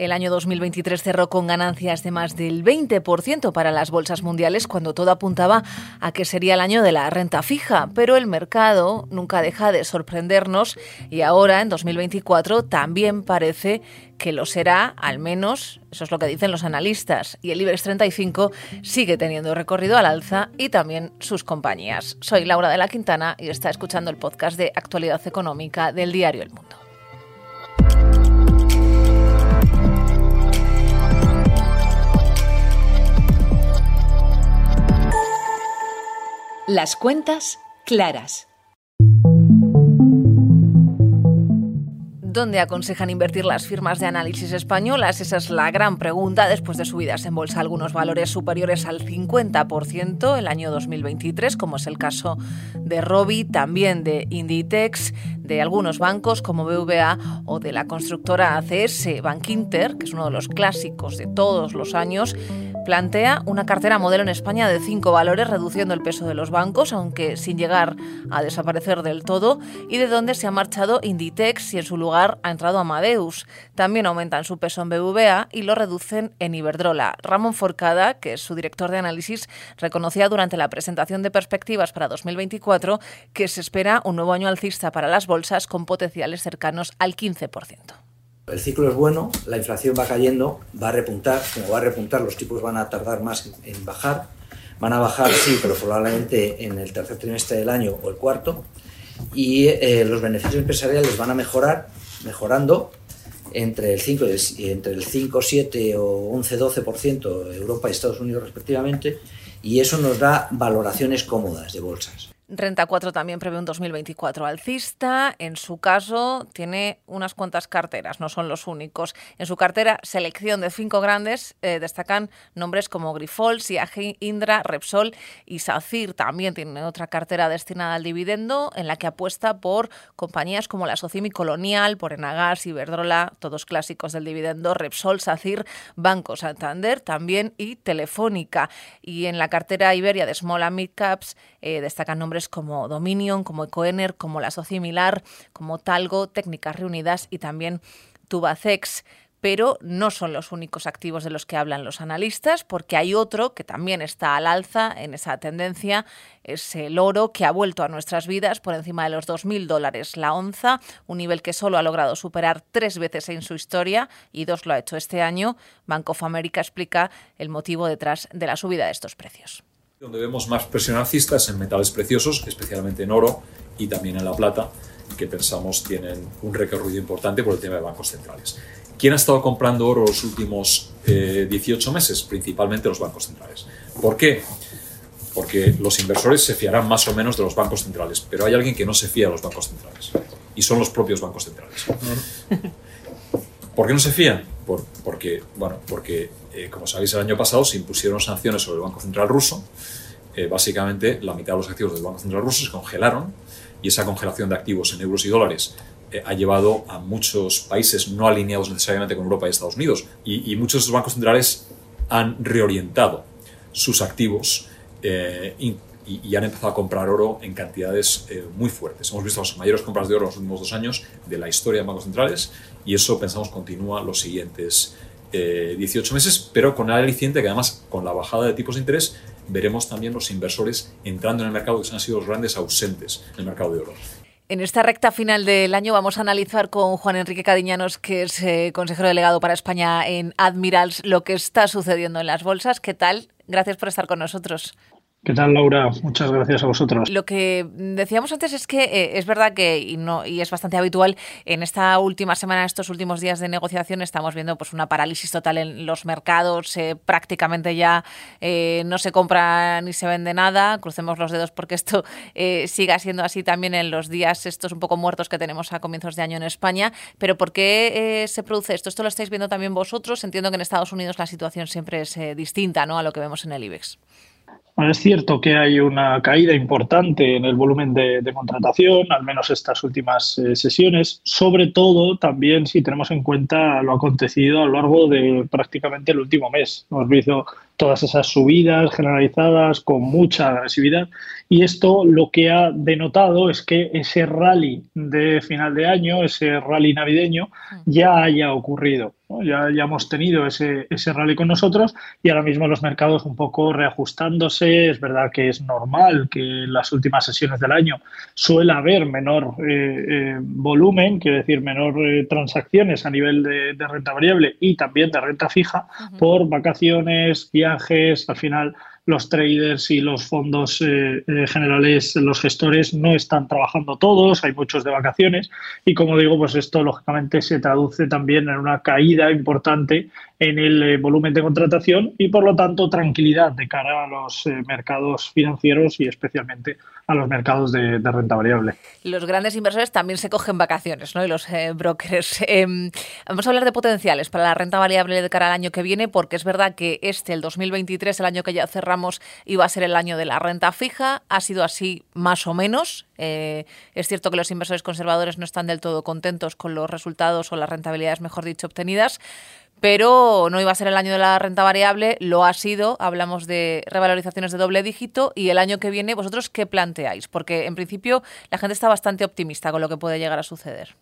El año 2023 cerró con ganancias de más del 20% para las bolsas mundiales cuando todo apuntaba a que sería el año de la renta fija, pero el mercado nunca deja de sorprendernos y ahora en 2024 también parece que lo será, al menos eso es lo que dicen los analistas, y el IBEX 35 sigue teniendo recorrido al alza y también sus compañías. Soy Laura de la Quintana y está escuchando el podcast de actualidad económica del diario El Mundo. Las cuentas claras. ¿Dónde aconsejan invertir las firmas de análisis españolas? Esa es la gran pregunta después de subidas en bolsa algunos valores superiores al 50% el año 2023, como es el caso de Robi, también de Inditex, de algunos bancos como BVA o de la constructora ACS Bank Inter, que es uno de los clásicos de todos los años plantea una cartera modelo en España de cinco valores, reduciendo el peso de los bancos, aunque sin llegar a desaparecer del todo, y de donde se ha marchado Inditex y en su lugar ha entrado Amadeus. También aumentan su peso en BVA y lo reducen en Iberdrola. Ramón Forcada, que es su director de análisis, reconocía durante la presentación de perspectivas para 2024 que se espera un nuevo año alcista para las bolsas con potenciales cercanos al 15%. El ciclo es bueno, la inflación va cayendo, va a repuntar, como va a repuntar, los tipos van a tardar más en bajar. Van a bajar, sí, pero probablemente en el tercer trimestre del año o el cuarto. Y eh, los beneficios empresariales van a mejorar, mejorando entre el 5, entre el 5 7 o 11, 12% Europa y Estados Unidos respectivamente. Y eso nos da valoraciones cómodas de bolsas. Renta 4 también prevé un 2024 alcista. En su caso, tiene unas cuantas carteras, no son los únicos. En su cartera, selección de cinco grandes, eh, destacan nombres como Grifol, Siagi, Indra, Repsol y Sacir. También tiene otra cartera destinada al dividendo, en la que apuesta por compañías como la Socimi Colonial, por Enagas, Iberdrola, todos clásicos del dividendo, Repsol, Sacir, Banco Santander también y Telefónica. Y en la cartera Iberia de Small and Mid Caps eh, destacan nombres como Dominion, como Ecoener, como la Socimilar, como Talgo, Técnicas Reunidas y también Tubacex pero no son los únicos activos de los que hablan los analistas, porque hay otro que también está al alza en esa tendencia, es el oro que ha vuelto a nuestras vidas por encima de los 2.000 dólares la onza, un nivel que solo ha logrado superar tres veces en su historia y dos lo ha hecho este año. Bank of America explica el motivo detrás de la subida de estos precios. Donde vemos más presión alcista en metales preciosos, especialmente en oro y también en la plata, que pensamos tienen un recorrido importante por el tema de bancos centrales. ¿Quién ha estado comprando oro los últimos 18 eh, meses? Principalmente los bancos centrales. ¿Por qué? Porque los inversores se fiarán más o menos de los bancos centrales, pero hay alguien que no se fía de los bancos centrales, y son los propios bancos centrales. ¿Por qué no se fían? porque, bueno, porque eh, como sabéis, el año pasado se impusieron sanciones sobre el Banco Central ruso. Eh, básicamente, la mitad de los activos del Banco Central ruso se congelaron y esa congelación de activos en euros y dólares eh, ha llevado a muchos países no alineados necesariamente con Europa y Estados Unidos. Y, muchos de esos bancos centrales han reorientado sus activos y, y, han empezado a comprar oro en cantidades muy fuertes. Hemos visto las mayores compras de oro en los últimos dos años de la historia de bancos centrales y eso pensamos continúa los siguientes 18 meses, pero con el aliciente que además con la bajada de tipos de interés veremos también los inversores entrando en el mercado que han sido los grandes ausentes en el mercado de oro. En esta recta final del año vamos a analizar con Juan Enrique Cadiñanos, que es eh, consejero delegado para España en Admirals, lo que está sucediendo en las bolsas. ¿Qué tal? Gracias por estar con nosotros. ¿Qué tal, Laura? Muchas gracias a vosotros. Lo que decíamos antes es que eh, es verdad que, y, no, y es bastante habitual, en esta última semana, estos últimos días de negociación, estamos viendo pues una parálisis total en los mercados, eh, prácticamente ya eh, no se compra ni se vende nada, crucemos los dedos porque esto siga siendo así también en los días estos un poco muertos que tenemos a comienzos de año en España, pero ¿por qué se produce esto? ¿Esto lo estáis viendo también vosotros? Entiendo que en Estados Unidos la situación siempre es distinta ¿no? a lo que vemos en el IBEX. Es cierto que hay una caída importante en el volumen de, contratación, al menos estas últimas eh, sesiones, sobre todo también si tenemos en cuenta lo acontecido a lo largo de prácticamente el último mes. Hemos visto todas esas subidas generalizadas con mucha agresividad y esto lo que ha denotado es que ese rally de final de año, ese rally navideño, ya haya ocurrido. Ya, ya hemos tenido ese, ese rally con nosotros y ahora mismo los mercados un poco reajustándose. Es verdad que es normal que en las últimas sesiones del año suele haber menor eh, eh, volumen, quiero decir, menor eh, transacciones a nivel de, renta variable y también de renta fija por vacaciones, viajes, al final los traders y los fondos eh, eh, generales, los gestores, no están trabajando todos, hay muchos de vacaciones y como digo, pues esto lógicamente se traduce también en una caída importante en el eh, volumen de contratación y por lo tanto tranquilidad de cara a los mercados financieros y especialmente a los mercados de, renta variable. Los grandes inversores también se cogen vacaciones, ¿no? Y los brokers. Em, vamos a hablar de potenciales para la renta variable de cara al año que viene, porque es verdad que este, el 2023, el año que ya cerramos, iba a ser el año de la renta fija. Ha sido así más o menos. Eh, es cierto que los inversores conservadores no están del todo contentos con los resultados o las rentabilidades, mejor dicho, obtenidas. Pero no iba a ser el año de la renta variable, lo ha sido. Hablamos de revalorizaciones de doble dígito. Y el año que viene, ¿vosotros qué planteáis? Porque en principio la gente está bastante optimista con lo que puede llegar a suceder.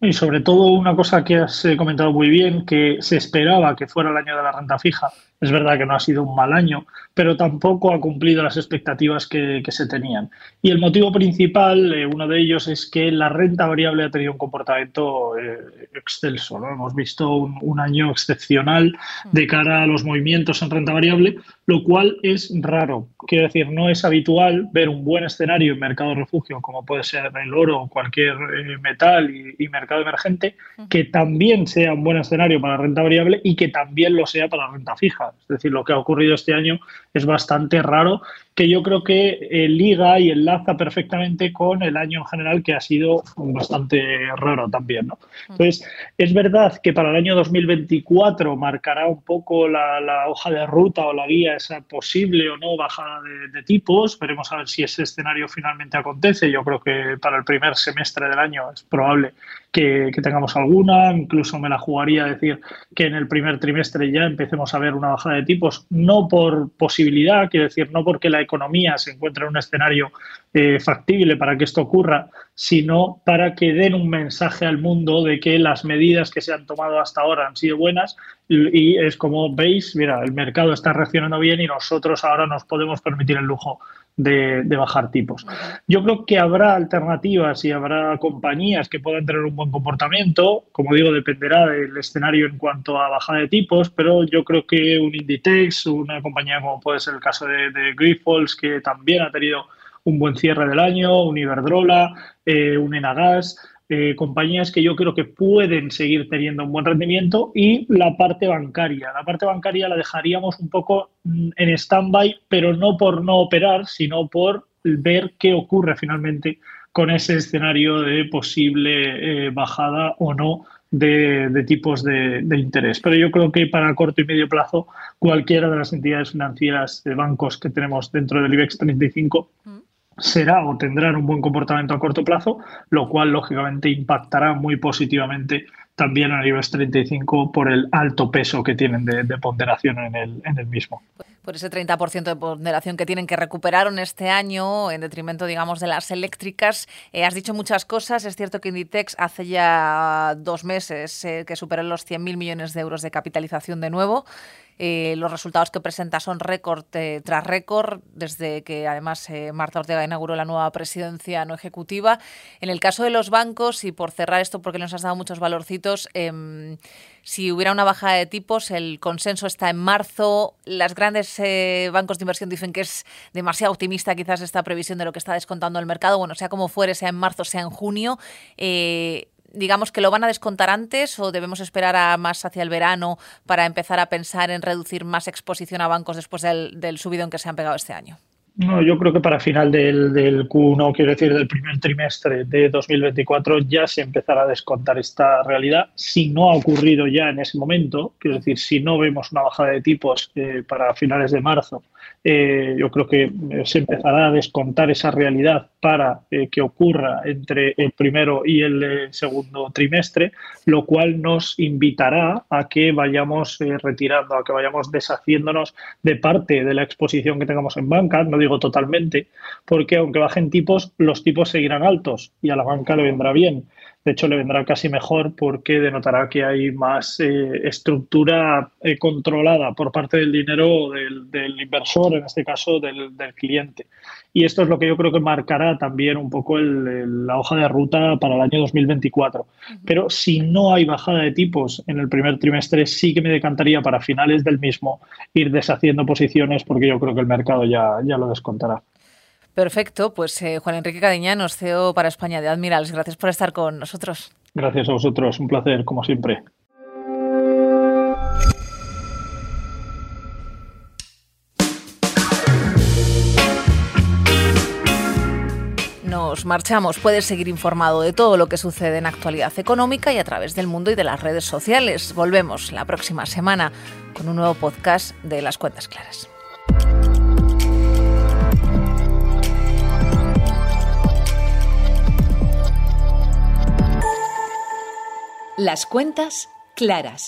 Y sobre todo una cosa que has eh, comentado muy bien, que se esperaba que fuera el año de la renta fija es verdad que no ha sido un mal año, pero tampoco ha cumplido las expectativas que, se tenían. Y el motivo principal, eh, uno de ellos, es que la renta variable ha tenido un comportamiento eh, excelso. ¿no? Hemos visto un, año excepcional de cara a los movimientos en renta variable, lo cual es raro. Quiero decir, no es habitual ver un buen escenario en mercado refugio, como puede ser el oro o cualquier eh, metal y, y, mercado emergente, que también sea un buen escenario para renta variable y que también lo sea para renta fija. Es decir, lo que ha ocurrido este año es bastante raro, que yo creo que eh, liga y enlaza perfectamente con el año en general, que ha sido bastante raro también. ¿no? Entonces, es verdad que para el año 2024 marcará un poco la, hoja de ruta o la guía esa posible o no bajada de, tipos. Veremos a ver si ese escenario finalmente acontece. Yo creo que para el primer semestre del año es probable que, que, tengamos alguna, incluso me la jugaría a decir que en el primer trimestre ya empecemos a ver una bajada de tipos, no por posibilidad, quiero decir, no porque la economía se encuentre en un escenario eh, factible para que esto ocurra, sino para que den un mensaje al mundo de que las medidas que se han tomado hasta ahora han sido buenas. Y, es como veis, mira, el mercado está reaccionando bien y nosotros ahora nos podemos permitir el lujo de, bajar tipos. Yo creo que habrá alternativas y habrá compañías que puedan tener un buen comportamiento. Como digo, dependerá del escenario en cuanto a bajada de tipos, pero yo creo que un Inditex, una compañía como puede ser el caso de, de que también ha tenido un buen cierre del año, un Iberdrola, eh, un Enagas, eh, compañías que yo creo que pueden seguir teniendo un buen rendimiento y la parte bancaria. La parte bancaria la dejaríamos un poco mm, en stand-by, pero no por no operar, sino por ver qué ocurre finalmente con ese escenario de posible eh, bajada o no de, tipos de, interés. Pero yo creo que para corto y medio plazo, cualquiera de las entidades financieras de bancos que tenemos dentro del IBEX 35 será o tendrán un buen comportamiento a corto plazo, lo cual lógicamente impactará muy positivamente también a nivel 35 por el alto peso que tienen de, ponderación en el, en el mismo. Por ese 30% de ponderación que tienen que recuperaron este año en detrimento, digamos, de las eléctricas. Eh, has dicho muchas cosas. Es cierto que Inditex hace ya dos meses eh, que superó los 100.000 millones de euros de capitalización de nuevo. Eh, los resultados que presenta son récord tras récord, desde que además Marta Ortega inauguró la nueva presidencia no ejecutiva. En el caso de los bancos, y por cerrar esto porque nos has dado muchos valorcitos, em, si hubiera una bajada de tipos, el consenso está en marzo. Las grandes bancos de inversión dicen que es demasiado optimista quizás esta previsión de lo que está descontando el mercado. Bueno, sea como fuere, sea en marzo, sea en junio digamos que lo van a descontar antes o debemos esperar a más hacia el verano para empezar a pensar en reducir más exposición a bancos después del, del subidón que se han pegado este año? No, yo creo que para final del, del, Q1, quiero decir, del primer trimestre de 2024, ya se empezará a descontar esta realidad. Si no ha ocurrido ya en ese momento, quiero decir, si no vemos una bajada de tipos eh, para finales de marzo eh, yo creo que se empezará a descontar esa realidad para que ocurra entre el primero y el segundo trimestre, lo cual nos invitará a que vayamos retirando, a que vayamos deshaciéndonos de parte de la exposición que tengamos en banca, no digo totalmente, porque aunque bajen tipos, los tipos seguirán altos y a la banca le vendrá bien. De hecho, le vendrá casi mejor porque denotará que hay más eh, estructura eh, controlada por parte del dinero del, del inversor, en este caso del, del, cliente. Y esto es lo que yo creo que marcará también un poco el, la hoja de ruta para el año 2024. Pero si no hay bajada de tipos en el primer trimestre, sí que me decantaría para finales del mismo ir deshaciendo posiciones porque yo creo que el mercado ya, ya lo descontará. Perfecto, pues eh, Juan Enrique Cadiñanos, CEO para España de Admirals, gracias por estar con nosotros. Gracias a vosotros, un placer, como siempre. Nos marchamos. Puedes seguir informado de todo lo que sucede en actualidad económica y a través del mundo y de las redes sociales. Volvemos la próxima semana con un nuevo podcast de Las Cuentas Claras. Las cuentas claras.